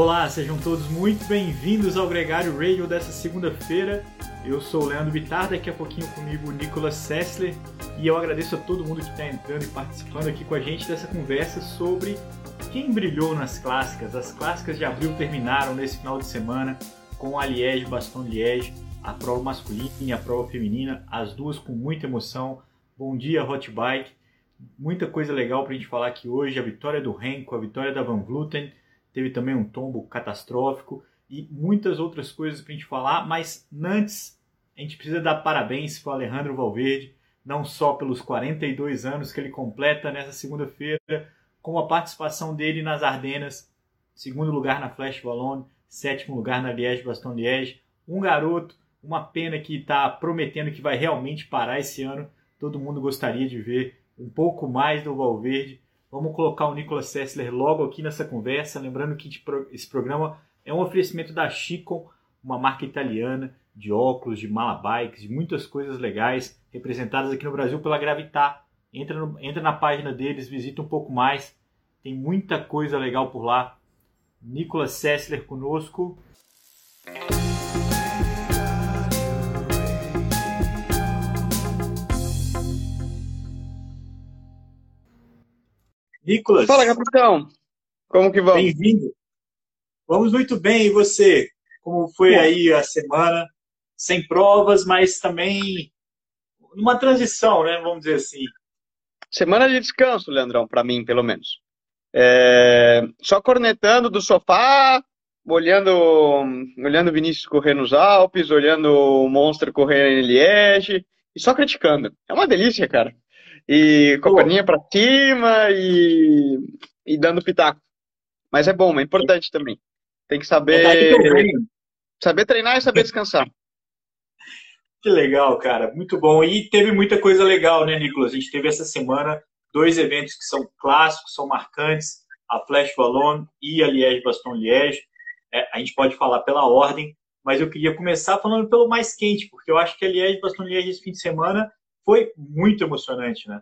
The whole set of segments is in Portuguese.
Olá, sejam todos muito bem-vindos ao Gregário Radio dessa segunda-feira. Eu sou o Leandro Bittar, daqui a pouquinho comigo o Nicolas Sessler e eu agradeço a todo mundo que está entrando e participando aqui com a gente dessa conversa sobre quem brilhou nas clássicas. As clássicas de abril terminaram nesse final de semana com a Liège Baston Liège, a prova masculina e a prova feminina, as duas com muita emoção. Bom dia, Hot Bike. Muita coisa legal para a gente falar aqui hoje. A vitória do Renko, a vitória da Van Vluten teve também um tombo catastrófico e muitas outras coisas para a gente falar, mas antes a gente precisa dar parabéns para o Alejandro Valverde, não só pelos 42 anos que ele completa nessa segunda-feira, como a participação dele nas Ardenas, segundo lugar na Flash Wallonne, sétimo lugar na Liège-Bastogne-Liège, um garoto, uma pena que está prometendo que vai realmente parar esse ano, todo mundo gostaria de ver um pouco mais do Valverde, Vamos colocar o Nicolas Sessler logo aqui nessa conversa. Lembrando que esse programa é um oferecimento da Chicon, uma marca italiana de óculos, de malabikes, de muitas coisas legais representadas aqui no Brasil pela Gravitar. Entra, no, entra na página deles, visita um pouco mais. Tem muita coisa legal por lá. Nicolas Sessler conosco. Nicolas. Fala, capitão. Como que vamos? Bem-vindo. Vamos muito bem. E você? Como foi Bom. aí a semana? Sem provas, mas também numa transição, né? Vamos dizer assim. Semana de descanso, Leandrão, para mim, pelo menos. É... Só cornetando do sofá, olhando, olhando o Vinícius correr nos Alpes, olhando o Monstro correr em Liege, e só criticando. É uma delícia, cara e com a perninha pra cima e, e dando pitaco. Mas é bom, é importante também. Tem que saber, saber treinar e saber descansar. Que legal, cara. Muito bom. E teve muita coisa legal, né, Nicolas? A gente teve essa semana dois eventos que são clássicos, são marcantes, a Flash Wallon e a Liège Baston Liège. É, a gente pode falar pela ordem, mas eu queria começar falando pelo mais quente, porque eu acho que a Liège Baston Liège esse fim de semana foi muito emocionante, né?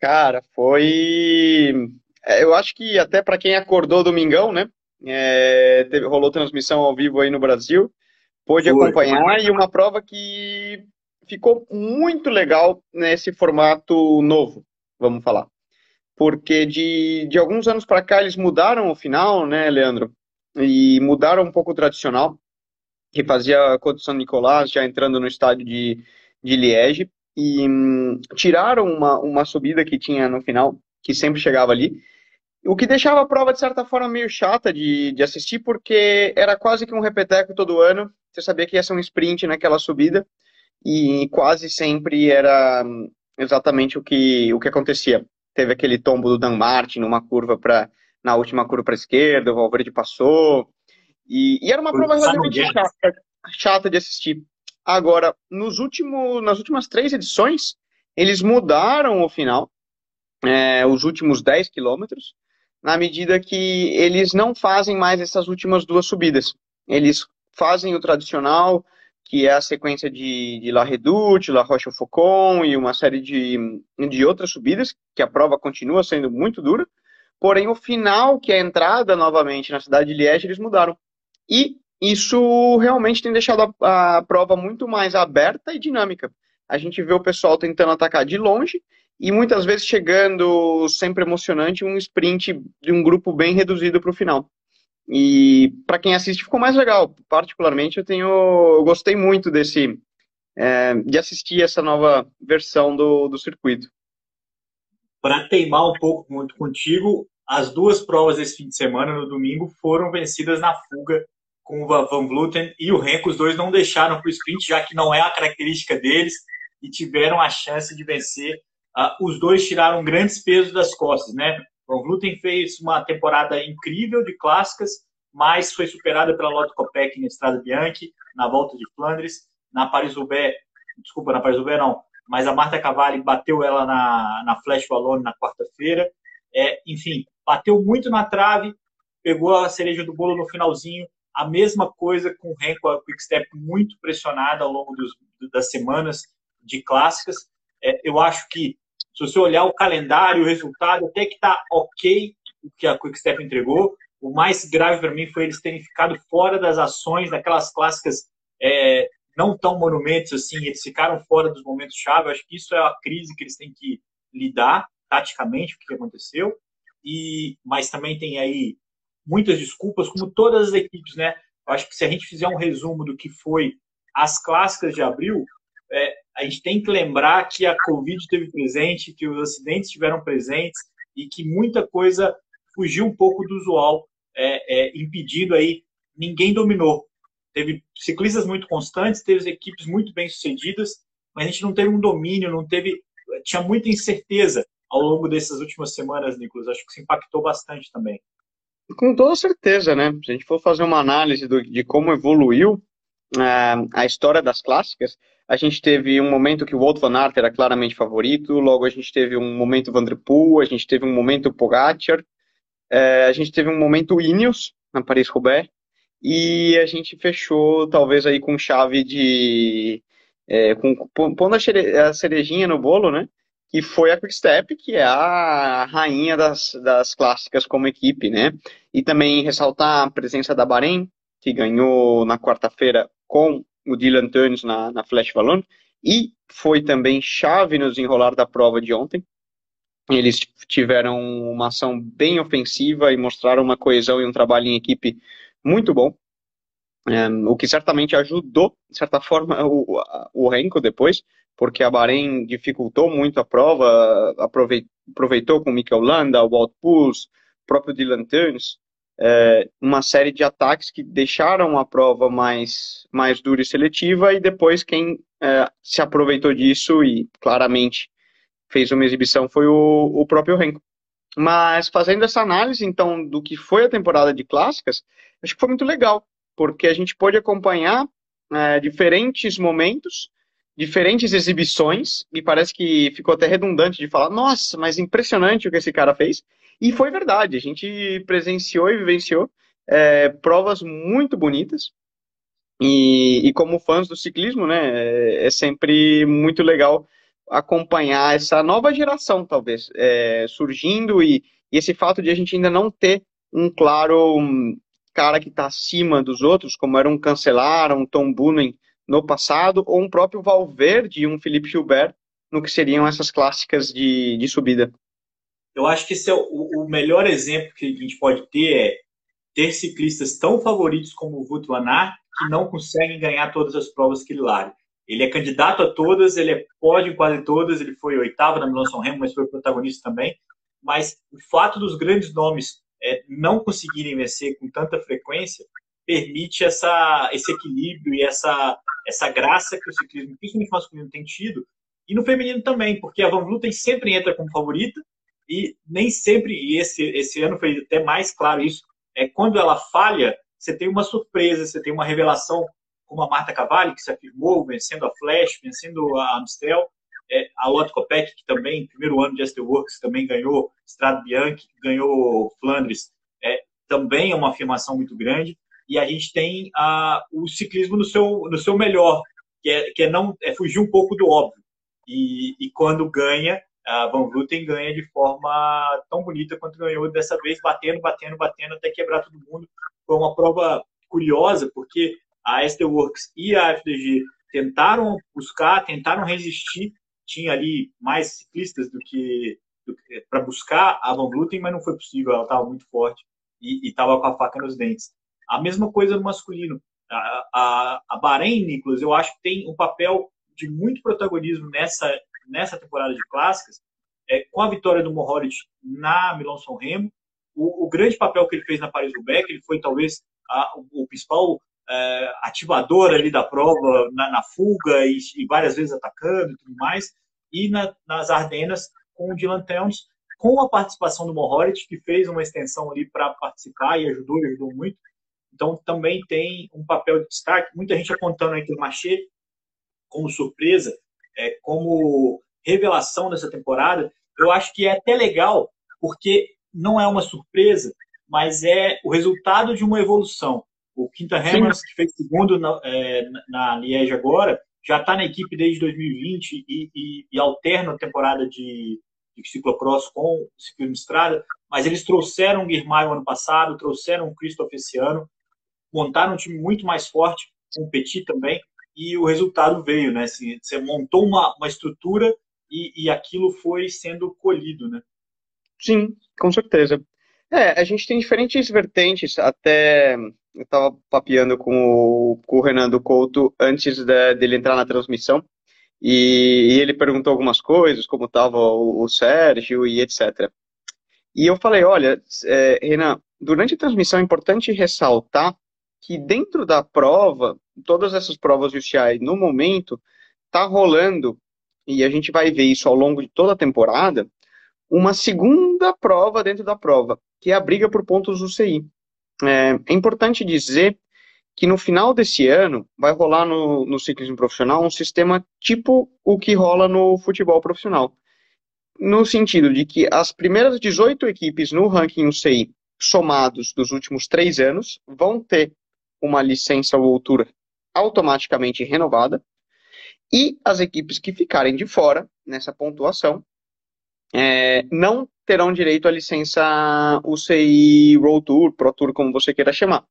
Cara, foi. É, eu acho que até para quem acordou domingão, né? É, teve, rolou transmissão ao vivo aí no Brasil, pôde foi, acompanhar foi. e uma prova que ficou muito legal nesse formato novo, vamos falar. Porque de, de alguns anos para cá eles mudaram o final, né, Leandro? E mudaram um pouco o tradicional, que fazia a Côte Nicolás já entrando no estádio de, de Liege e hum, tiraram uma, uma subida que tinha no final, que sempre chegava ali, o que deixava a prova, de certa forma, meio chata de, de assistir, porque era quase que um repeteco todo ano, você sabia que ia ser um sprint naquela subida, e quase sempre era hum, exatamente o que, o que acontecia. Teve aquele tombo do Dan Martin numa curva para na última curva para a esquerda, o Valverde passou, e, e era uma prova relativamente chata, chata de assistir. Agora, nos últimos, nas últimas três edições, eles mudaram o final, é, os últimos 10 quilômetros, na medida que eles não fazem mais essas últimas duas subidas. Eles fazem o tradicional, que é a sequência de, de La Redoute, La Roche Faucon e uma série de, de outras subidas, que a prova continua sendo muito dura. Porém, o final, que é a entrada novamente na cidade de Liège, eles mudaram. E isso realmente tem deixado a, a prova muito mais aberta e dinâmica. A gente vê o pessoal tentando atacar de longe e muitas vezes chegando, sempre emocionante, um sprint de um grupo bem reduzido para o final. E para quem assiste ficou mais legal. Particularmente eu tenho, eu gostei muito desse é, de assistir essa nova versão do, do circuito. Para teimar um pouco muito contigo, as duas provas desse fim de semana no domingo foram vencidas na fuga com o Van Vluten e o Renko, os dois não deixaram para o sprint, já que não é a característica deles, e tiveram a chance de vencer. Uh, os dois tiraram grandes pesos das costas, né? Van Vluten fez uma temporada incrível de clássicas, mas foi superada pela Lotto Copec na Estrada Bianchi, na Volta de Flandres, na Paris-Roubaix, desculpa, na Paris-Roubaix não, mas a Marta Cavalli bateu ela na, na Flash Wallonne na quarta-feira. É, enfim, bateu muito na trave, pegou a cereja do bolo no finalzinho, a mesma coisa com o Renko, a Quickstep muito pressionada ao longo dos, das semanas de clássicas. É, eu acho que, se você olhar o calendário, o resultado, até que está ok o que a Quickstep entregou. o mais grave para mim foi eles terem ficado fora das ações, daquelas clássicas é, não tão monumentos assim, eles ficaram fora dos momentos chave. Acho que isso é a crise que eles têm que lidar taticamente, o que aconteceu. E mas também tem aí muitas desculpas, como todas as equipes, né? Acho que se a gente fizer um resumo do que foi as clássicas de abril, é, a gente tem que lembrar que a Covid teve presente, que os acidentes estiveram presentes e que muita coisa fugiu um pouco do usual, é, é, impedindo aí, ninguém dominou. Teve ciclistas muito constantes, teve equipes muito bem sucedidas, mas a gente não teve um domínio, não teve, tinha muita incerteza ao longo dessas últimas semanas, Nicolas. Acho que isso impactou bastante também. Com toda certeza, né? Se a gente for fazer uma análise do, de como evoluiu uh, a história das clássicas, a gente teve um momento que o Walt Van Aert era claramente favorito, logo a gente teve um momento Van Der Poel, a gente teve um momento Pogacar, uh, a gente teve um momento Ineos na Paris-Roubaix, e a gente fechou talvez aí com chave de... É, com, pondo a cerejinha no bolo, né? Que foi a Quickstep, que é a rainha das, das clássicas como equipe, né? E também ressaltar a presença da Bahrein, que ganhou na quarta-feira com o Dylan Turns na, na Flash Ballon, e foi também chave no desenrolar da prova de ontem. Eles tiveram uma ação bem ofensiva e mostraram uma coesão e um trabalho em equipe muito bom. Um, o que certamente ajudou, de certa forma, o, o Renko depois, porque a Bahrein dificultou muito a prova, aproveitou com o Mikel Landa, o Walt Puls, o próprio Dylan Turns, é, uma série de ataques que deixaram a prova mais, mais dura e seletiva, e depois quem é, se aproveitou disso e claramente fez uma exibição foi o, o próprio Renko. Mas fazendo essa análise, então, do que foi a temporada de clássicas, acho que foi muito legal, porque a gente pôde acompanhar é, diferentes momentos diferentes exibições, me parece que ficou até redundante de falar, nossa, mas impressionante o que esse cara fez. E foi verdade, a gente presenciou e vivenciou é, provas muito bonitas. E, e, como fãs do ciclismo, né, é, é sempre muito legal acompanhar essa nova geração, talvez, é, surgindo e, e, esse fato de a gente ainda não ter um claro um, cara que está acima dos outros, como era um Cancelar, um Tom Boonen, no passado, ou um próprio Valverde e um Felipe Gilbert no que seriam essas clássicas de, de subida. Eu acho que esse é o, o, melhor exemplo que a gente pode ter é ter ciclistas tão favoritos como o Wout van que não conseguem ganhar todas as provas que ele larga. Ele é candidato a todas, ele é pódio em quase todas, ele foi oitavo na Milão São Remo, mas foi protagonista também. Mas o fato dos grandes nomes é, não conseguirem vencer com tanta frequência permite essa, esse equilíbrio e essa, essa graça que o ciclismo, principalmente masculino, tem tido, e no feminino também, porque a Van Vleuten sempre entra como favorita, e nem sempre, e esse, esse ano foi até mais claro isso, é quando ela falha, você tem uma surpresa, você tem uma revelação, como a Marta Cavalli, que se afirmou, vencendo a Flash, vencendo a Amstel, é, a Lotte Kopeck, que também, primeiro ano de Esther Works, também ganhou Strade Bianchi, ganhou Flandres, é, também é uma afirmação muito grande e a gente tem a, o ciclismo no seu, no seu melhor, que é, que é não é fugir um pouco do óbvio. E, e quando ganha, a Van Vleuten ganha de forma tão bonita quanto ganhou dessa vez, batendo, batendo, batendo até quebrar todo mundo. Foi uma prova curiosa, porque a Esther Works e a FDG tentaram buscar, tentaram resistir. Tinha ali mais ciclistas do que, que para buscar a Van Vleuten, mas não foi possível. Ela estava muito forte e estava com a faca nos dentes. A mesma coisa no masculino. A, a, a Bahrein, Nicolas, eu acho que tem um papel de muito protagonismo nessa, nessa temporada de clássicas, é, com a vitória do Mohoric na Milão São Remo, o, o, grande papel que ele fez na Paris-Roubaix, ele foi talvez a, o, principal é, ativador ali da prova, na, na fuga e, e, várias vezes atacando e tudo mais, e na, nas Ardenas com o Dylan Teuns, com a participação do Mohoric, que fez uma extensão ali para participar e ajudou, e ajudou muito, então, também tem um papel de destaque. Muita gente apontando o Machê como surpresa, é, como revelação dessa temporada. Eu acho que é até legal, porque não é uma surpresa, mas é o resultado de uma evolução. O Quinta Hammers, que fez segundo na, é, na Liege agora, já está na equipe desde 2020 e, e, e alterna a temporada de, de ciclocross com ciclismo estrada, mas eles trouxeram o Guirmaio ano passado, trouxeram o Christoph esse ano, montaram um time muito mais forte, com o Petit também, e o resultado veio, né? Assim, você montou uma, uma estrutura e, e aquilo foi sendo colhido, né? Sim, com certeza. É, a gente tem diferentes vertentes, até eu estava papeando com o, com o Renan Couto antes de, dele entrar na transmissão, e, e ele perguntou algumas coisas, como estava o, o, Sérgio e etc. E eu falei, olha, é, Renan, durante a transmissão é importante ressaltar que dentro da prova, todas essas provas UCI, no momento, está rolando, e a gente vai ver isso ao longo de toda a temporada, uma segunda prova dentro da prova, que é a briga por pontos UCI. É, é importante dizer que no final desse ano vai rolar no, no ciclismo profissional um sistema tipo o que rola no futebol profissional. No sentido de que as primeiras 18 equipes no ranking UCI somados dos últimos três anos vão ter uma licença ou altura automaticamente renovada e as equipes que ficarem de fora nessa pontuação é, não terão direito à licença UCI Road Tour, Pro Tour, como você queira chamar.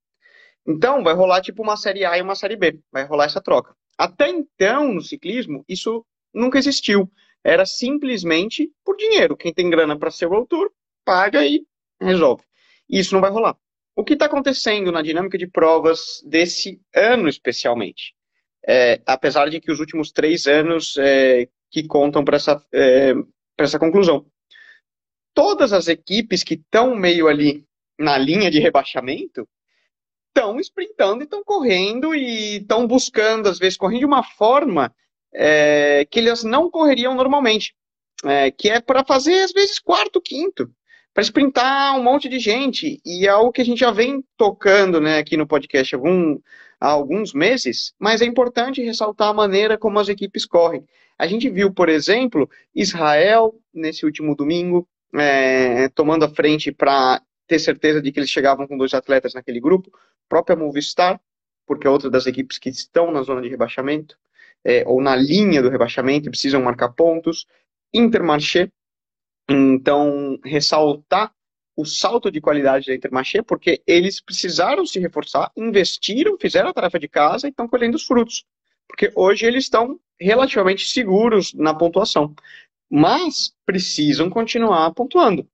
Então, vai rolar tipo uma série A e uma série B, vai rolar essa troca. Até então, no ciclismo, isso nunca existiu. Era simplesmente por dinheiro. Quem tem grana para ser World Tour, paga e resolve. Isso não vai rolar. O que está acontecendo na dinâmica de provas desse ano, especialmente? É, apesar de que os últimos três anos é, que contam para essa, é, essa conclusão. Todas as equipes que estão meio ali na linha de rebaixamento estão sprintando e estão correndo e estão buscando, às vezes, correndo de uma forma é, que eles não correriam normalmente, é, que é para fazer, às vezes, quarto, quinto, para sprintar um monte de gente. E é algo que a gente já vem tocando né, aqui no podcast algum, há alguns meses, mas é importante ressaltar a maneira como as equipes correm. A gente viu, por exemplo, Israel, nesse último domingo, é, tomando a frente para ter certeza de que eles chegavam com dois atletas naquele grupo, própria Movistar, porque é outra das equipes que estão na zona de rebaixamento, é, ou na linha do rebaixamento precisam marcar pontos, Intermarché, então ressaltar o salto de qualidade da Intermarché, porque eles precisaram se reforçar, investiram, fizeram a tarefa de casa e estão colhendo os frutos, porque hoje eles estão relativamente seguros na pontuação, mas precisam continuar pontuando.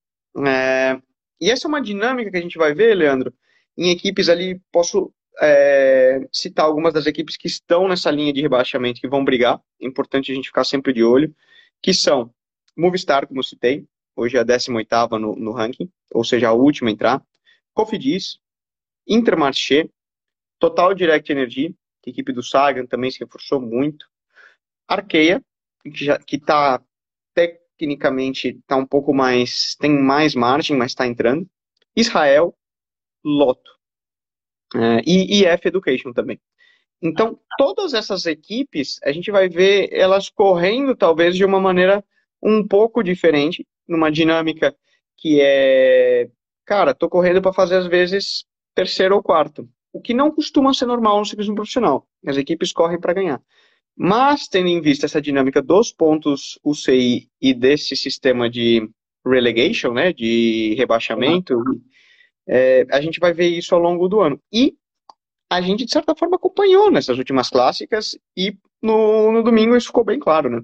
É, e essa é uma dinâmica que a gente vai ver, Leandro, em equipes ali, posso é, citar algumas das equipes que estão nessa linha de rebaixamento, que vão brigar, é importante a gente ficar sempre de olho, que são Movistar, como eu citei, hoje é a 18ª no, no ranking, ou seja, a última a entrar, Cofidis, Intermarché, Total Direct Energy, que a equipe do Sagan também se reforçou muito, Arkeia, que está tecnicamente está um pouco mais, tem mais margem, mas está entrando. Israel, Loto. É, e IF Education também. Então, todas essas equipes, a gente vai ver elas correndo talvez de uma maneira um pouco diferente, numa dinâmica que é, cara, tô correndo para fazer às vezes terceiro ou quarto, o que não costuma ser normal no ciclismo profissional. As equipes correm para ganhar. Mas, tendo em vista essa dinâmica dos pontos UCI e desse sistema de relegation, né, de rebaixamento, uhum. é, a gente vai ver isso ao longo do ano. E a gente, de certa forma, acompanhou nessas últimas clássicas e no, no domingo isso ficou bem claro, né?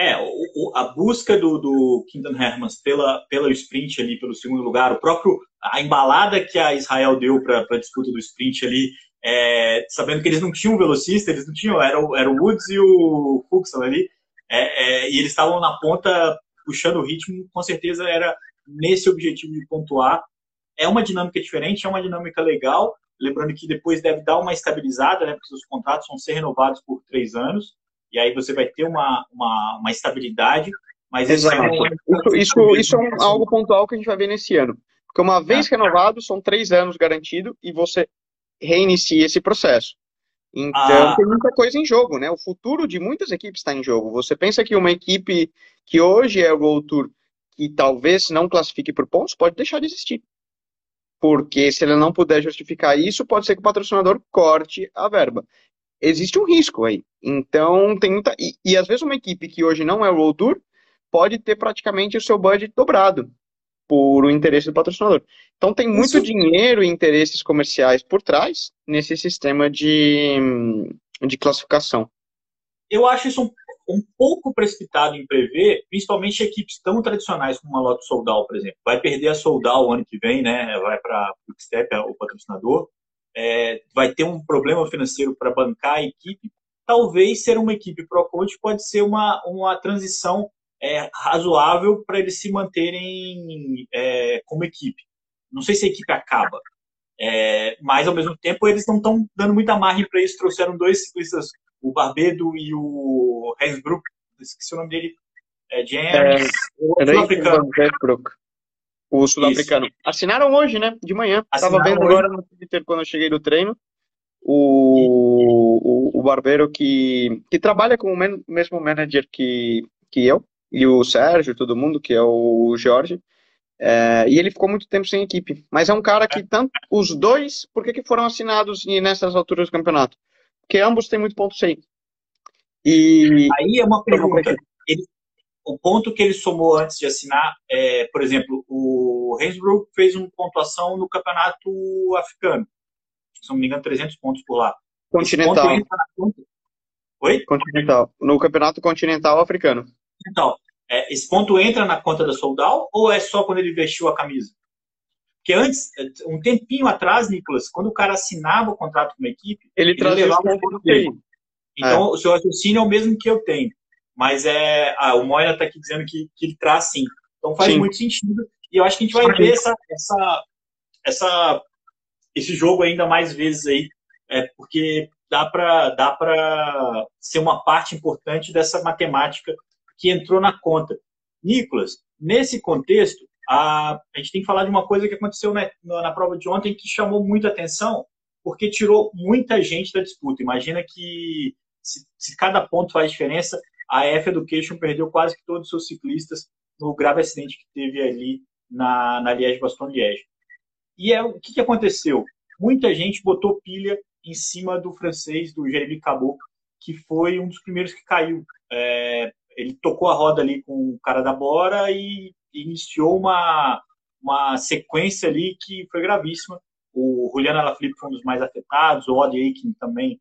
É, o, a busca do, do Quinton Hermans pela, pela sprint ali, pelo segundo lugar, o próprio, a embalada que a Israel deu para a disputa do sprint ali, é, sabendo que eles não tinham velocista, eles não tinham, era, era o Woods e o Fuxel ali, é, é, e eles estavam na ponta puxando o ritmo, com certeza era nesse objetivo de pontuar. É uma dinâmica diferente, é uma dinâmica legal, lembrando que depois deve dar uma estabilizada, né, porque os contratos vão ser renovados por três anos, e aí você vai ter uma, uma, uma estabilidade, mas Exato. Isso, isso, isso é um, algo pontual que a gente vai ver nesse ano. Porque uma vez é. renovado, são três anos garantido e você reinicia esse processo. Então, ah. tem muita coisa em jogo, né? O futuro de muitas equipes está em jogo. Você pensa que uma equipe que hoje é o World Tour, que talvez não classifique por pontos, pode deixar de existir. Porque se ele não puder justificar isso, pode ser que o patrocinador corte a verba. Existe um risco aí. Então, tem muita. E, e às vezes uma equipe que hoje não é o World Tour pode ter praticamente o seu budget dobrado por o interesse do patrocinador. Então tem muito Isso. dinheiro e interesses comerciais por trás nesse sistema de, de classificação. Eu acho isso um, um pouco precipitado em prever, principalmente equipes tão tradicionais como a Loto Soldal, por exemplo. Vai perder a Soldal o ano que vem, né? Vai para o Step, o patrocinador. É, vai ter um problema financeiro para bancar a equipe. Talvez ser uma equipe pro coach pode ser uma, uma transição é, razoável para eles se manterem é, como equipe. Não sei se a equipe acaba, é, mas ao mesmo tempo eles não estão dando muita margem para isso. Trouxeram dois ciclistas, o Barbedo e o Hensbrook, esqueci o nome dele, é James, é, o sul-africano. O sul-africano. Assinaram hoje, né? De manhã. Estava vendo hoje. agora no Twitter quando eu cheguei do treino. O, o, o Barbeiro que, que trabalha com o mesmo manager que, que eu, e o Sérgio, todo mundo, que é o Jorge. É, e ele ficou muito tempo sem equipe. Mas é um cara que, tanto os dois, por que, que foram assinados nessas alturas do campeonato? Porque ambos têm muito ponto sem. E aí é uma pergunta. O ponto que ele somou antes de assinar, é, por exemplo, o Hensbrook fez uma pontuação no campeonato africano. Se não me engano, 300 pontos por lá. Continental. Oi? Continental. No campeonato continental africano. Então, é, esse ponto entra na conta da Soldal ou é só quando ele vestiu a camisa? Porque antes, um tempinho atrás, Nicolas, quando o cara assinava o contrato com uma equipe, ele, ele levava o ponto dele. Então, é. o seu raciocínio é o mesmo que eu tenho. Mas é, ah, o Moira está aqui dizendo que, que ele traz sim. Então faz sim. muito sentido. E eu acho que a gente vai ver essa, essa, essa, esse jogo ainda mais vezes aí, é, porque dá para dá ser uma parte importante dessa matemática que entrou na conta. Nicolas, nesse contexto, a, a gente tem que falar de uma coisa que aconteceu na, na prova de ontem que chamou muita atenção, porque tirou muita gente da disputa. Imagina que se, se cada ponto faz diferença, a F Education perdeu quase que todos os seus ciclistas no grave acidente que teve ali na, na Liège-Bastogne-Liège. E é, o que, que aconteceu? Muita gente botou pilha em cima do francês, do Jeremy Cabot, que foi um dos primeiros que caiu. É, ele tocou a roda ali com o cara da Bora e iniciou uma, uma sequência ali que foi gravíssima. O Juliano Alaphilippe foi um dos mais afetados, o Odd Aiken também,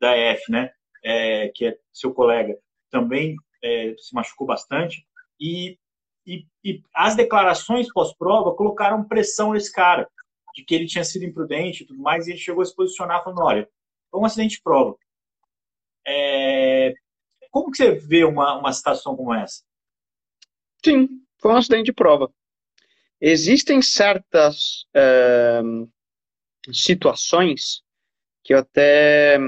da F, né, é, que é seu colega, também é, se machucou bastante. E, e, e as declarações pós-prova colocaram pressão nesse cara, de que ele tinha sido imprudente e tudo mais, e ele chegou a se posicionar falando, olha, foi um acidente de prova. É, como que você vê uma, uma situação como essa? Sim, foi um acidente de prova. Existem certas é, situações que eu até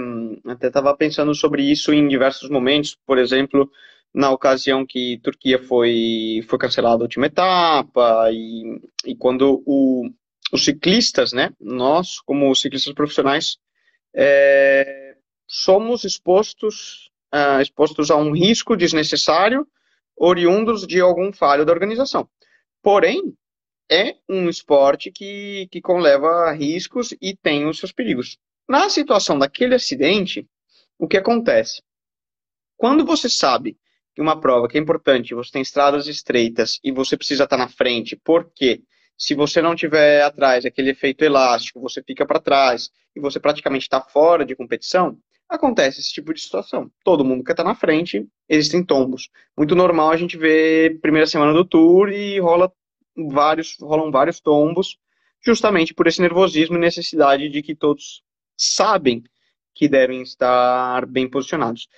até estava pensando sobre isso em diversos momentos, por exemplo, na ocasião que Turquia foi foi cancelada a última etapa e, e quando o, os ciclistas, né, nós como ciclistas profissionais é, somos expostos uh, expostos a um risco desnecessário oriundos de algum falho da organização. Porém, é um esporte que, que conleva riscos e tem os seus perigos. Na situação daquele acidente, o que acontece? Quando você sabe que uma prova que é importante, você tem estradas estreitas e você precisa estar na frente, porque se você não tiver atrás, aquele efeito elástico, você fica para trás e você praticamente está fora de competição, acontece esse tipo de situação. Todo mundo quer estar na frente, existem tombos. Muito normal a gente ver primeira semana do tour e rola vários, rolam vários tombos, justamente por esse nervosismo e necessidade de que todos sabem que devem estar bem posicionados.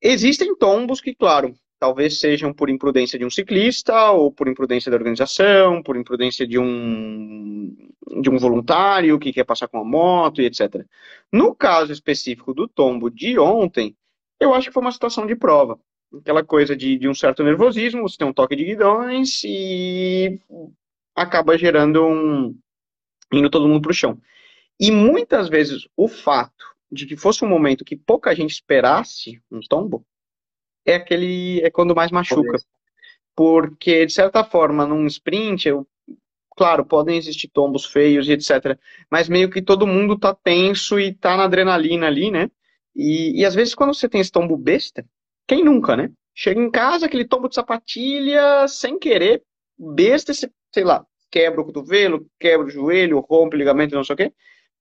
Existem tombos que, claro, talvez sejam por imprudência de um ciclista, ou por imprudência da organização, por imprudência de um, de um voluntário que quer passar com a moto e etc. No caso específico do tombo de ontem, eu acho que foi uma situação de prova. Aquela coisa de, de um certo nervosismo, você tem um toque de guidões e acaba gerando um. indo todo mundo para o chão. E muitas vezes o fato de que fosse um momento que pouca gente esperasse um tombo, é aquele é quando mais machuca. Porque, de certa forma, num sprint, eu, claro, podem existir tombos feios e etc. Mas meio que todo mundo tá tenso e tá na adrenalina ali, né? E, e às vezes quando você tem esse tombo besta, quem nunca, né? Chega em casa, aquele tombo de sapatilha, sem querer, besta, sei lá, quebra o cotovelo, quebra o joelho, rompe o ligamento, não sei o quê.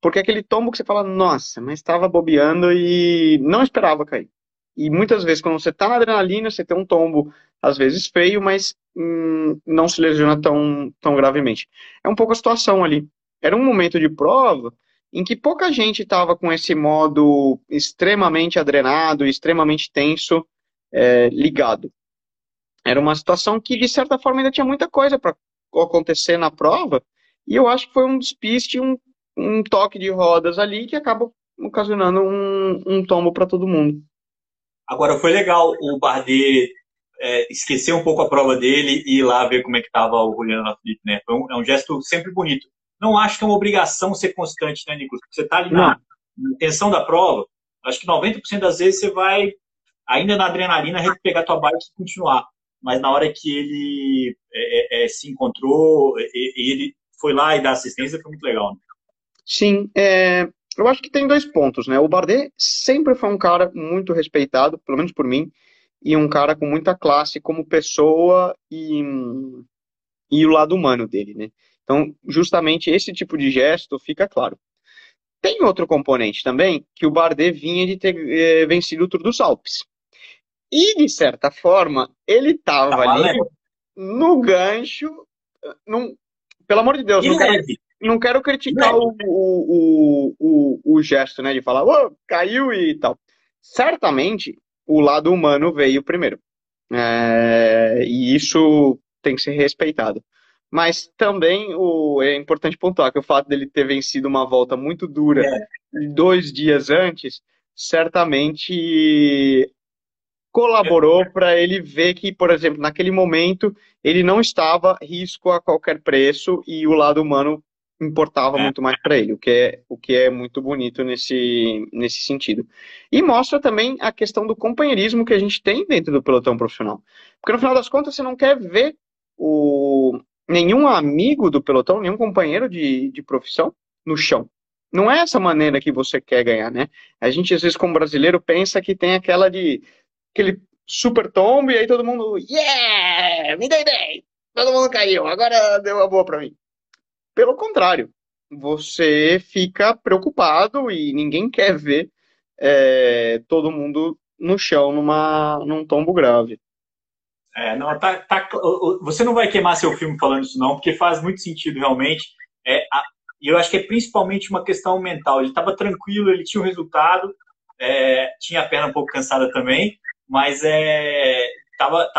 Porque é aquele tombo que você fala, nossa, mas estava bobeando e não esperava cair. E muitas vezes, quando você está na adrenalina, você tem um tombo, às vezes feio, mas hum, não se lesiona tão, tão gravemente. É um pouco a situação ali. Era um momento de prova em que pouca gente estava com esse modo extremamente adrenado, extremamente tenso, é, ligado. Era uma situação que, de certa forma, ainda tinha muita coisa para acontecer na prova, e eu acho que foi um despiste, um, um toque de rodas ali que acaba ocasionando um, um tombo para todo mundo. Agora, foi legal o Bardet é, esquecer um pouco a prova dele e ir lá ver como é que estava o Juliano Lafilippe, né? Foi um, é um gesto sempre bonito. Não acho que é uma obrigação ser constante, né, Nicolas? Você está ali na, na tensão da prova, acho que 90% das vezes você vai, ainda na adrenalina, pegar tua bike e continuar. Mas na hora que ele é, é, é se encontrou, e, ele foi lá e dá assistência, foi muito legal. Né? Sim, é, eu acho que tem dois pontos, né? O Bardet sempre foi um cara muito respeitado, pelo menos por mim, e um cara com muita classe como pessoa e, e o lado humano dele, né? Então, justamente esse tipo de gesto fica claro. Tem outro componente também, que o Bardet vinha de ter eh, vencido o Tour dos Alpes. E, de certa forma, ele estava tá ali no gancho. Num, pelo amor de Deus, não quero, não quero, criticar o, o, o, o, gesto, né? De falar, oh, caiu e tal. Certamente, o lado humano veio primeiro. É, e isso tem que ser respeitado. Mas também o, é importante pontuar que o fato dele ter vencido uma volta muito dura é. dois dias antes, certamente colaborou para ele ver que, por exemplo, naquele momento ele não estava risco a qualquer preço e o lado humano importava é. muito mais para ele, o que, é, o que é muito bonito nesse, nesse sentido. E mostra também a questão do companheirismo que a gente tem dentro do pelotão profissional. Porque no final das contas você não quer ver o, nenhum amigo do pelotão, nenhum companheiro de, de profissão no chão. Não é essa maneira que você quer ganhar, né? A gente, às vezes, como brasileiro, pensa que tem aquela de. aquele super tombo e aí todo mundo. Yeah! Me dei bem! Todo mundo caiu, agora deu uma boa pra mim. Pelo contrário, você fica preocupado e ninguém quer ver é, todo mundo no chão numa, num tombo grave. É, não, tá, tá, você não vai queimar seu filme falando isso, não, porque faz muito sentido realmente. É, eu acho que é principalmente uma questão mental. Ele estava tranquilo, ele tinha o um resultado, é, tinha a perna um pouco cansada também, mas é, tava,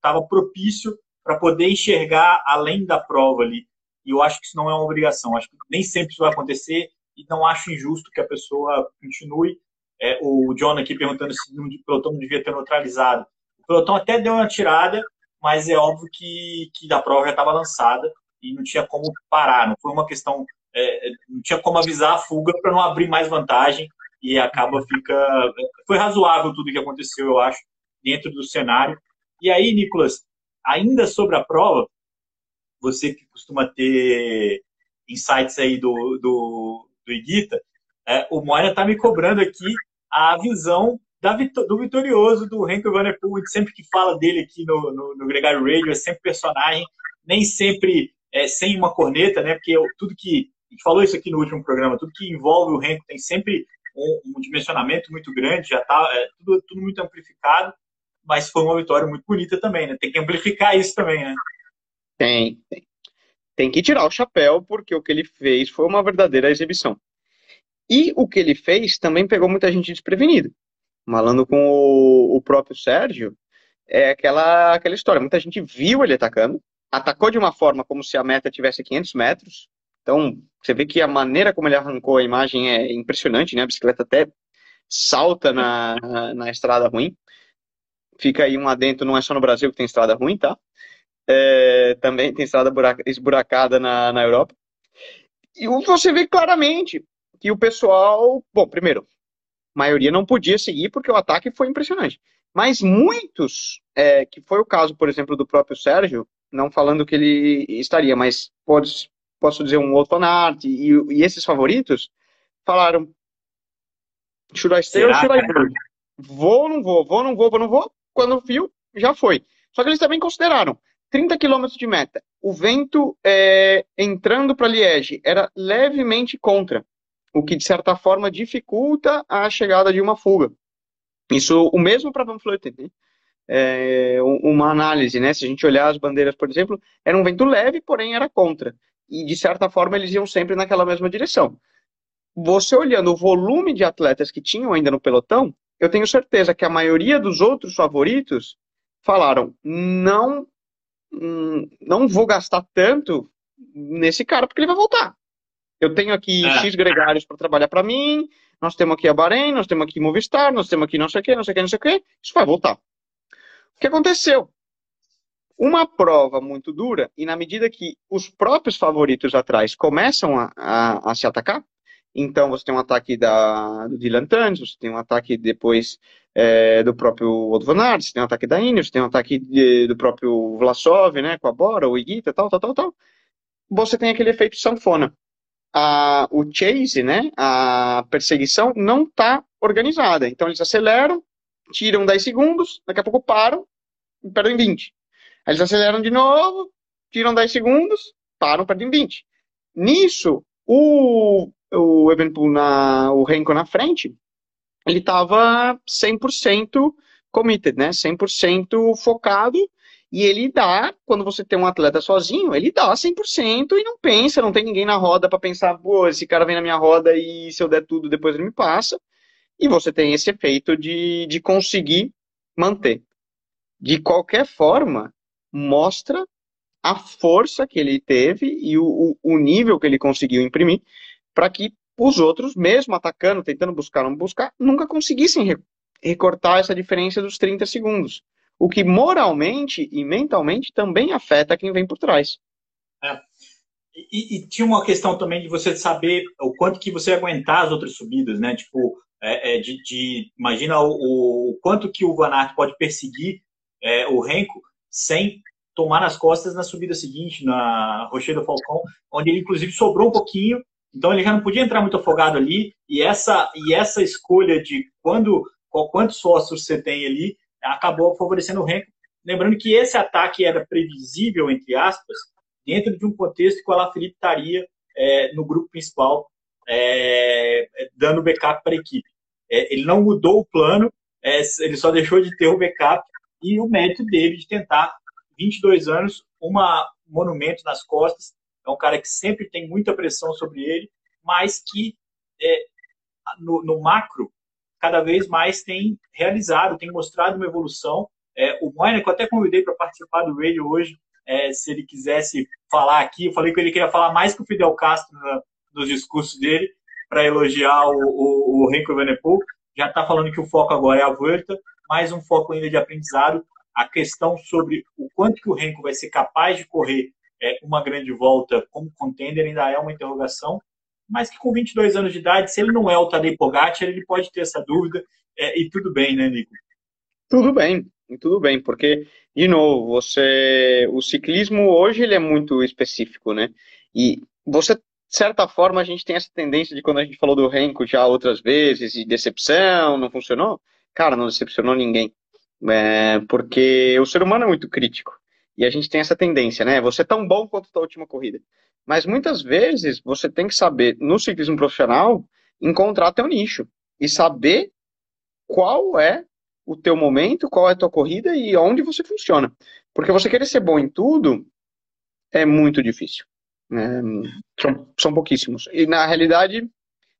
tava propício para poder enxergar além da prova ali. E eu acho que isso não é uma obrigação. Acho que nem sempre isso vai acontecer e não acho injusto que a pessoa continue. É, o John aqui perguntando se o pelotão não devia ter neutralizado. O pelotão até deu uma tirada, mas é óbvio que, que a prova já estava lançada e não tinha como parar. Não foi uma questão, é, não tinha como avisar a fuga para não abrir mais vantagem e acaba fica. Foi razoável tudo que aconteceu, eu acho, dentro do cenário. E aí, Nicolas, ainda sobre a prova, você que costuma ter insights aí do, do, do Iguita, é, o Moira está me cobrando aqui a visão da, do vitorioso do Henry Van Der Poel, sempre que fala dele aqui no, no, no Gregário Radio, é sempre personagem, nem sempre é, sem uma corneta, né? Porque eu, tudo que. A gente falou isso aqui no último programa, tudo que envolve o Henry tem sempre um, um dimensionamento muito grande, já está é, tudo, tudo muito amplificado, mas foi uma vitória muito bonita também, né? Tem que amplificar isso também, né? Tem, tem. Tem que tirar o chapéu, porque o que ele fez foi uma verdadeira exibição. E o que ele fez também pegou muita gente desprevenida. Malando com o, o próprio Sérgio, é aquela, aquela história. Muita gente viu ele atacando, atacou de uma forma como se a meta tivesse 500 metros. Então, você vê que a maneira como ele arrancou a imagem é impressionante, né? A bicicleta até salta na, na, na estrada ruim. Fica aí um adentro, não é só no Brasil que tem estrada ruim, tá? É, também tem estrada esburacada na, na Europa. E você vê claramente que o pessoal, bom, primeiro, maioria não podia seguir porque o ataque foi impressionante. Mas muitos, é, que foi o caso, por exemplo, do próprio Sérgio, não falando que ele estaria, mas pode, posso dizer um outro Fanart, e, e esses favoritos, falaram, should I stay or should I go? Vou ou não vou, vou ou não vou, vou ou não vou, quando viu, já foi. Só que eles também consideraram, 30 quilômetros de meta. O vento é, entrando para Liege era levemente contra, o que de certa forma dificulta a chegada de uma fuga. Isso, o mesmo para Van Vleuten, né? É, uma análise, né? Se a gente olhar as bandeiras, por exemplo, era um vento leve, porém era contra. E de certa forma eles iam sempre naquela mesma direção. Você olhando o volume de atletas que tinham ainda no pelotão, eu tenho certeza que a maioria dos outros favoritos falaram: não Hum, não vou gastar tanto nesse cara porque ele vai voltar. Eu tenho aqui é. X gregários para trabalhar para mim, nós temos aqui a Bahrein, nós temos aqui Movistar, nós temos aqui não sei o que, não sei o que, não sei o que, isso vai voltar. O que aconteceu? Uma prova muito dura, e na medida que os próprios favoritos atrás começam a, a, a se atacar, então você tem um ataque da, do Dylan Tuns, você tem um ataque depois é, do próprio Otto Van Aert, você tem um ataque da Ineos, você tem um ataque de, do próprio Vlasov, né, com a Bora, o Iguita, tal, tal, tal, tal. Você tem aquele efeito sanfona. A, o chase, né, a perseguição não está organizada. Então eles aceleram, tiram 10 segundos, daqui a pouco param e perdem 20. Aí eles aceleram de novo, tiram 10 segundos, param, perdem 20. Nisso, o, o Evenpool na o Renko na frente, ele estava 100% committed, né? 100% focado. E ele dá, quando você tem um atleta sozinho, ele dá 100% e não pensa, não tem ninguém na roda para pensar, pô, esse cara vem na minha roda e se eu der tudo, depois ele me passa. E você tem esse efeito de, de conseguir manter. De qualquer forma, mostra a força que ele teve e o, o nível que ele conseguiu imprimir para que os outros, mesmo atacando, tentando buscar, não buscar, nunca conseguissem recortar essa diferença dos 30 segundos. O que moralmente e mentalmente também afeta quem vem por trás. É. E, e, tinha uma questão também de você saber o quanto que você aguentar as outras subidas, né? Tipo, é, é, de, de, imagina o, o, quanto que o Van Aert pode perseguir é, o Renko sem tomar nas costas na subida seguinte, na Rochedo Falcão, onde ele inclusive sobrou um pouquinho então ele já não podia entrar muito afogado ali, e essa, e essa escolha de quando, quantos sócios você tem ali acabou favorecendo o Renko. Lembrando que esse ataque era previsível, entre aspas, dentro de um contexto que o Alaphilippe estaria é, no grupo principal, é, dando backup para a equipe. É, ele não mudou o plano, é, ele só deixou de ter o backup e o mérito dele de tentar, 22 anos, um monumento nas costas, é um cara que sempre tem muita pressão sobre ele, mas que é, no, no, macro cada vez mais tem realizado, tem mostrado uma evolução. É, o Moina, que eu até convidei para participar do radio hoje, é, se ele quisesse falar aqui, eu falei que ele queria falar mais que o Fidel Castro na, nos discursos dele, para elogiar o, Renko Evenepoel. Já está falando que o foco agora é a Volta, mais um foco ainda de aprendizado. A questão sobre o quanto que o Renko vai ser capaz de correr é, uma grande volta como contender ainda é uma interrogação, mas que com 22 anos de idade, se ele não é o Tadej Pogacar, ele pode ter essa dúvida, é, e tudo bem, né, Nico? Tudo bem, tudo bem, porque, de novo, você, o ciclismo hoje ele é muito específico, né, e você, de certa forma, a gente tem essa tendência de quando a gente falou do Renko já outras vezes, e decepção, não funcionou, cara, não decepcionou ninguém, é, porque o ser humano é muito crítico, e a gente tem essa tendência, né? Você é tão bom quanto a última corrida. Mas muitas vezes você tem que saber, no ciclismo profissional, encontrar teu nicho e saber qual é o teu momento, qual é a tua corrida e onde você funciona. Porque você querer ser bom em tudo é muito difícil. Né? São, são pouquíssimos. E na realidade,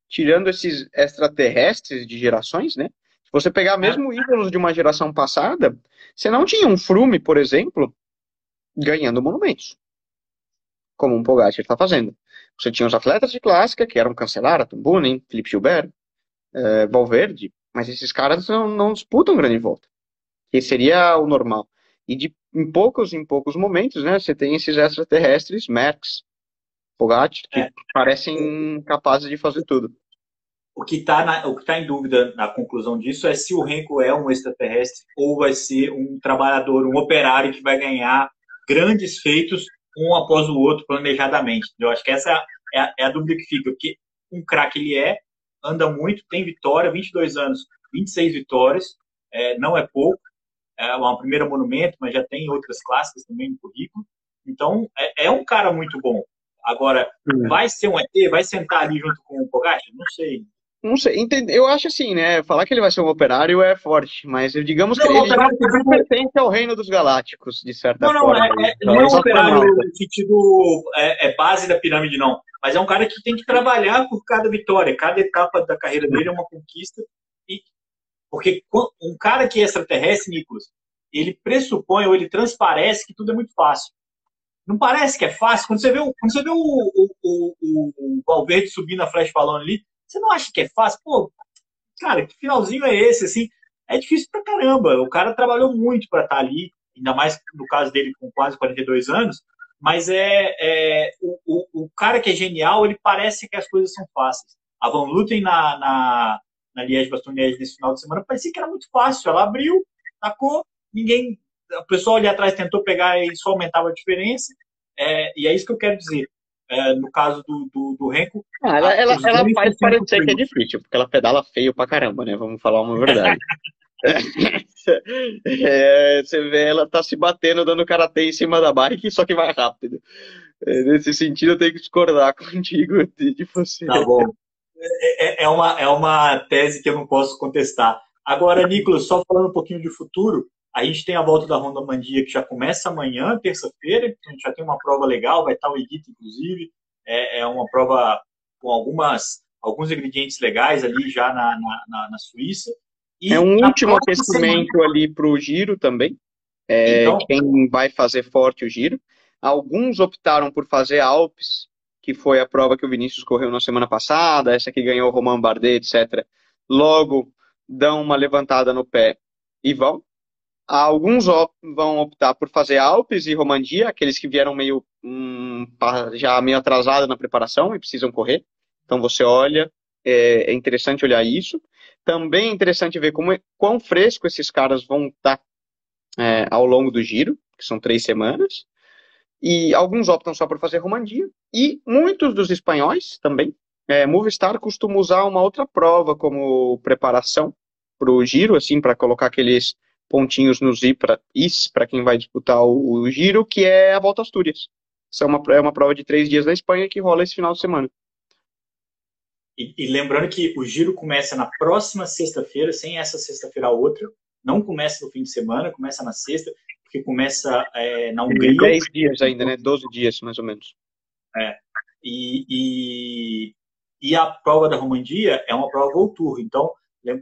tirando esses extraterrestres de gerações, né? Se você pegar mesmo ídolos de uma geração passada, você não tinha um Frume, por exemplo, ganhando monumentos, como um Pogacar está fazendo. Você tinha os atletas de clássica, que eram Cancelara, Tumbunen, Felipe Gilbert, eh, Valverde, mas esses caras não, não disputam grande volta, que seria o normal. E de em poucos em poucos momentos, né, você tem esses extraterrestres, Merckx, Pogacar, que é. parecem capazes de fazer tudo. O que está tá em dúvida na conclusão disso é se o Renko é um extraterrestre ou vai ser um trabalhador, um operário que vai ganhar grandes feitos um após o outro planejadamente. Eu acho que essa é a, é a dúvida que fica, porque um craque ele é, anda muito, tem vitória, 22 anos, 26 vitórias, é, não é pouco. é uma primeira monumento, mas já tem outras clássicas também no currículo. Então, é, é um cara muito bom. Agora, vai ser um ET? Vai sentar ali junto com o Pogacar? Não sei. Não sei, eu acho assim, né? Falar que ele vai ser um operário é forte, mas digamos não, que ele já pertence ao reino dos galácticos, de certa não, não, forma. É, é, não é um operário no sentido é, é, base da pirâmide, não. Mas é um cara que tem que trabalhar por cada vitória, cada etapa da carreira dele é uma conquista. E, porque um cara que é extraterrestre, Nicolas, ele pressupõe ou ele transparece que tudo é muito fácil. Não parece que é fácil? Quando você vê o, quando você vê o, o, o, o Valverde subir na flash falando ali, você não acha que é fácil? Pô, cara, que finalzinho é esse? Assim, é difícil pra caramba. O cara trabalhou muito para estar tá ali, ainda mais no caso dele com quase 42 anos. Mas é, é o, o, o, cara que é genial, ele parece que as coisas são fáceis. A Van Luten na, na, na Liège Bastogne nesse final de semana parecia que era muito fácil. Ela abriu, tacou, ninguém. O pessoal ali atrás tentou pegar e só aumentava a diferença. É, e é isso que eu quero dizer é, no caso do, do, do Renko. Ah, ela, ela, ela faz parecer que é difícil, porque ela pedala feio pra caramba, né? Vamos falar uma verdade. é, você vê ela tá se batendo, dando karatê em cima da bike, só que vai rápido. É, nesse sentido, eu tenho que discordar contigo de, de você. Tá bom. É, é, uma, é uma tese que eu não posso contestar. Agora, Nicolas, só falando um pouquinho de futuro, a gente tem a volta da Ronda Mandia, que já começa amanhã, terça-feira, a gente já tem uma prova legal, vai estar o Edito, inclusive, é, é, uma prova com algumas, alguns ingredientes legais ali já na, na, na Suíça. E é um último aquecimento semana... ali para o giro também, é, então, quem vai fazer forte o giro. Alguns optaram por fazer Alpes, que foi a prova que o Vinícius correu na semana passada, essa que ganhou o Romain Bardet, etc. Logo, dão uma levantada no pé e vão. Alguns op vão optar por fazer Alpes e Romandia, aqueles que vieram meio hum, já meio atrasados na preparação e precisam correr. Então você olha, é, é interessante olhar isso. Também é interessante ver como, é, quão fresco esses caras vão estar é, ao longo do giro, que são três semanas. E alguns optam só por fazer Romandia. E muitos dos espanhóis também. É, Movistar costuma usar uma outra prova como preparação para o giro, assim, para colocar aqueles pontinhos nos IS para quem vai disputar o, o, Giro, que é a Volta Astúrias. Essa é uma, é uma prova de três dias na Espanha que rola esse final de semana. E, e lembrando que o Giro começa na próxima sexta-feira, sem essa sexta-feira a outra. Não começa no fim de semana, começa na sexta, porque começa é, na Hungria. Dez dias ainda, né? Doze dias, mais ou menos. É. E, e, e a prova da Romandia é uma prova Voltur. Então,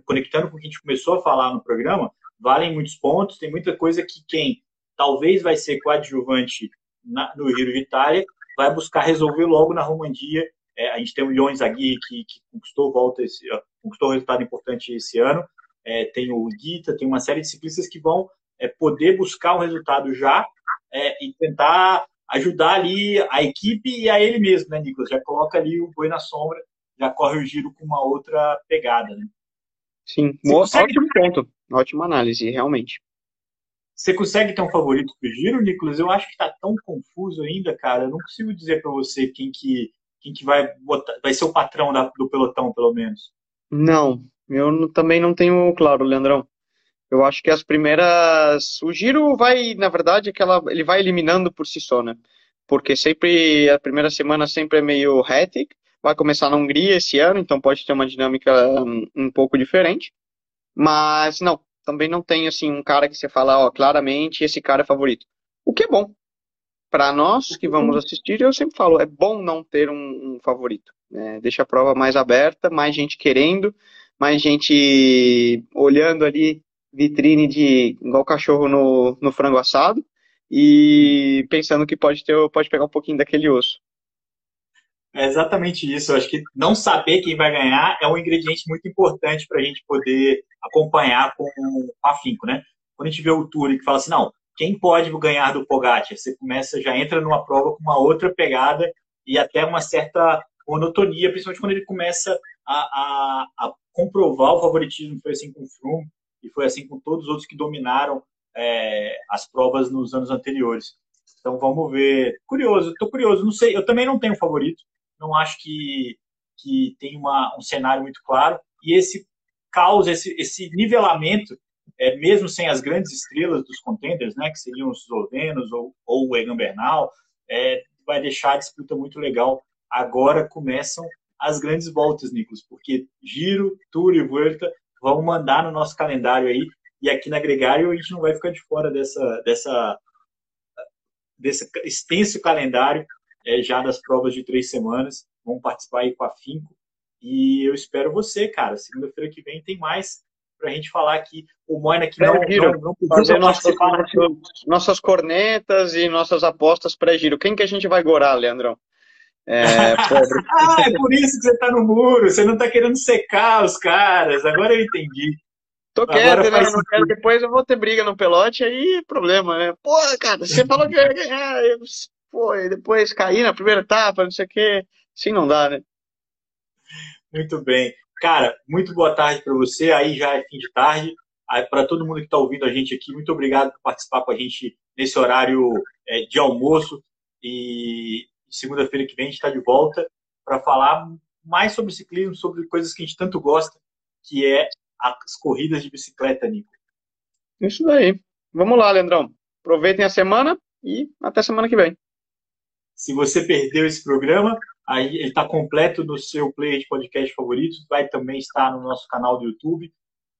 conectando com o que a gente começou a falar no programa, valem muitos pontos, tem muita coisa que quem talvez vai ser coadjuvante na, no Giro de Itália vai buscar resolver logo na Romandia. É, a gente tem o Lyons Aguirre que, que conquistou volta esse, conquistou um resultado importante esse ano. É, tem o Guita, tem uma série de ciclistas que vão é, poder buscar um resultado já é, e tentar ajudar ali a equipe e a ele mesmo, né, Nicolas? Já coloca ali o boi na sombra, já corre o giro com uma outra pegada, né? Sim, ótimo ponto. Ótima análise, realmente. Você consegue ter um favorito pro giro, Nicolas? Eu acho que está tão confuso ainda, cara. Eu não consigo dizer para você quem que, quem que vai, botar, vai ser o patrão da, do pelotão, pelo menos. Não, eu também não tenho claro, Leandrão. Eu acho que as primeiras. O giro vai, na verdade, aquela... ele vai eliminando por si só, né? Porque sempre. A primeira semana sempre é meio hectic. Vai começar na Hungria esse ano, então pode ter uma dinâmica um, um pouco diferente. Mas não, também não tem assim um cara que você fala, ó, claramente esse cara é favorito. O que é bom. Para nós que vamos assistir, eu sempre falo, é bom não ter um, um favorito. É, deixa a prova mais aberta, mais gente querendo, mais gente olhando ali vitrine de igual cachorro no, no frango assado e pensando que pode ter pode pegar um pouquinho daquele osso. É exatamente isso. Eu acho que não saber quem vai ganhar é um ingrediente muito importante para a gente poder acompanhar com afinco, né? Quando a gente vê o Tour que fala assim, não, quem pode ganhar do Pogacar? Você começa, já entra numa prova com uma outra pegada e até uma certa monotonia, principalmente quando ele começa a, a, a comprovar o favoritismo. Foi assim com o Froome e foi assim com todos os outros que dominaram é, as provas nos anos anteriores. Então vamos ver. Curioso, estou curioso. Não sei, eu também não tenho favorito não acho que, que tem uma, um cenário muito claro. E esse caos, esse, esse nivelamento é, mesmo sem as grandes estrelas dos contenders, né, que seriam os eslovenos ou, ou o Egan Bernal, é, vai deixar a disputa muito legal. Agora começam as grandes voltas, Nicolas, porque Giro, Tour e Vuelta vão mandar no nosso calendário aí, e aqui na Gregário a gente não vai ficar de fora dessa, dessa desse extenso calendário é, já das provas de três semanas. Vamos participar aí com a Finco. E eu espero você, cara. Segunda-feira que vem tem mais para a gente falar aqui. O Moina que não, não, não fazer nossas, nossas cornetas e nossas apostas pré-giro. Quem que a gente vai gorar, Leandrão? É, ah, é por isso que você está no muro. Você não está querendo secar os caras. Agora eu entendi. Tô quieto, né? Quero, depois eu vou ter briga no pelote, aí problema, né? Pô, cara, você falou que ia ganhar, eu, pô, e depois cair na primeira etapa, não sei o quê. Assim não dá, né? Muito bem. Cara, muito boa tarde para você. Aí já é fim de tarde. Para todo mundo que está ouvindo a gente aqui, muito obrigado por participar com a gente nesse horário é, de almoço. E segunda-feira que vem a gente está de volta para falar mais sobre ciclismo, sobre coisas que a gente tanto gosta, que é as corridas de bicicleta, Nico. Isso daí. Vamos lá, Leandrão. Aproveitem a semana e até semana que vem. Se você perdeu esse programa, aí ele está completo no seu player de podcast favorito, vai também estar no nosso canal do YouTube.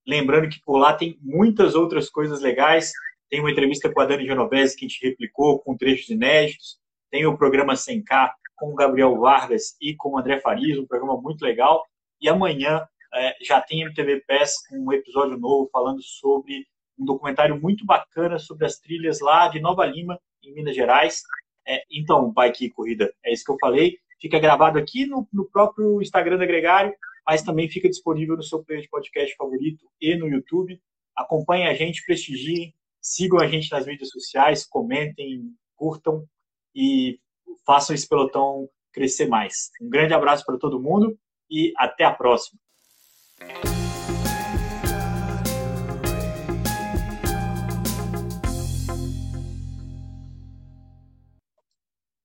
Lembrando que por lá tem muitas outras coisas legais. Tem uma entrevista com a Dani Genovese que a gente replicou com trechos inéditos. Tem o programa 100K com o Gabriel Vargas e com o André Farias, um programa muito legal. E amanhã é, já tem MTV Pass com um episódio novo falando sobre um documentário muito bacana sobre as trilhas lá de Nova Lima, em Minas Gerais. É, então, Bike Corrida, é isso que eu falei. Fica gravado aqui no, no próprio Instagram da Gregário, mas também fica disponível no seu player de podcast favorito e no YouTube. Acompanhem a gente, prestigiem, sigam a gente nas mídias sociais, comentem, curtam e façam esse pelotão crescer mais. Um grande abraço para todo mundo e até a próxima.